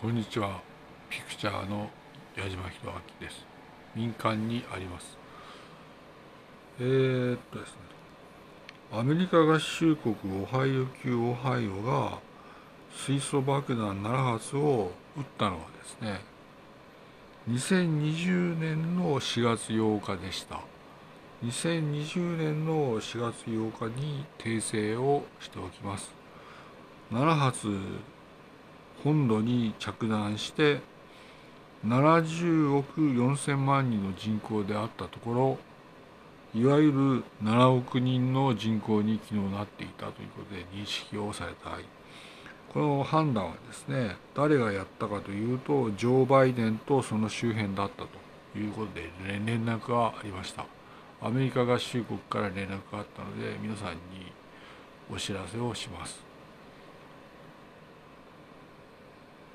こんにちは。ピクチャーの矢島弘明です。民間にあります。えー、っとですね。アメリカ合衆国オハイオ級オハイオが水素爆弾7発を撃ったのはですね2020年の4月8日でした。2020年の4月8日に訂正をしておきます。7発本土に着弾して70億4000万人の人口であったところいわゆる7億人の人口に昨日なっていたということで認識をされた。この判断はですね誰がやったかというとジョー・バイデンとその周辺だったということで連絡がありました。アメリカ合衆国から連絡があったので皆さんにお知らせをします。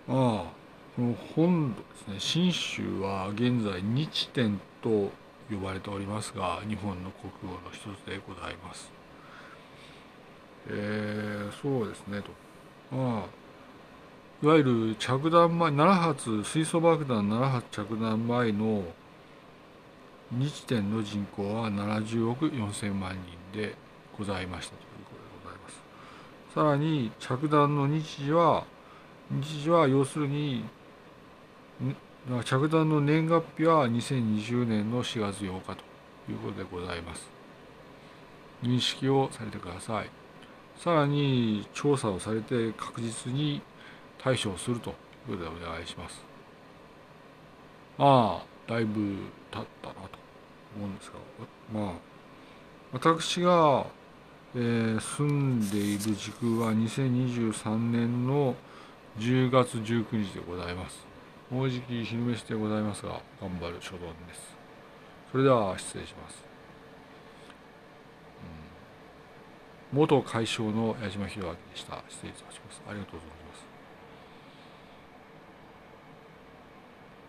ああこの本土ですね。信州は現在日天と呼ばれておりますが日本の国語の一つでございます。えー、そうですねと。ああいわゆる着弾前7発水素爆弾7発着弾前の日点の人口は70億4000万人でございましたということでございます。さらに着弾の日時は日時は要するに着弾の年月日は2020年の4月8日ということでございます。認識をされてください。さらに調査をされて確実に対処をするということでお願いします。まあだいぶ経ったなと思うんですがまあ私が、えー、住んでいる時空は2023年の10月19日でございます。もうじき昼飯でございますが、頑張る所存です。それでは失礼します。うん、元会長の矢島弘明でした。失礼いたします。ありがとうございます。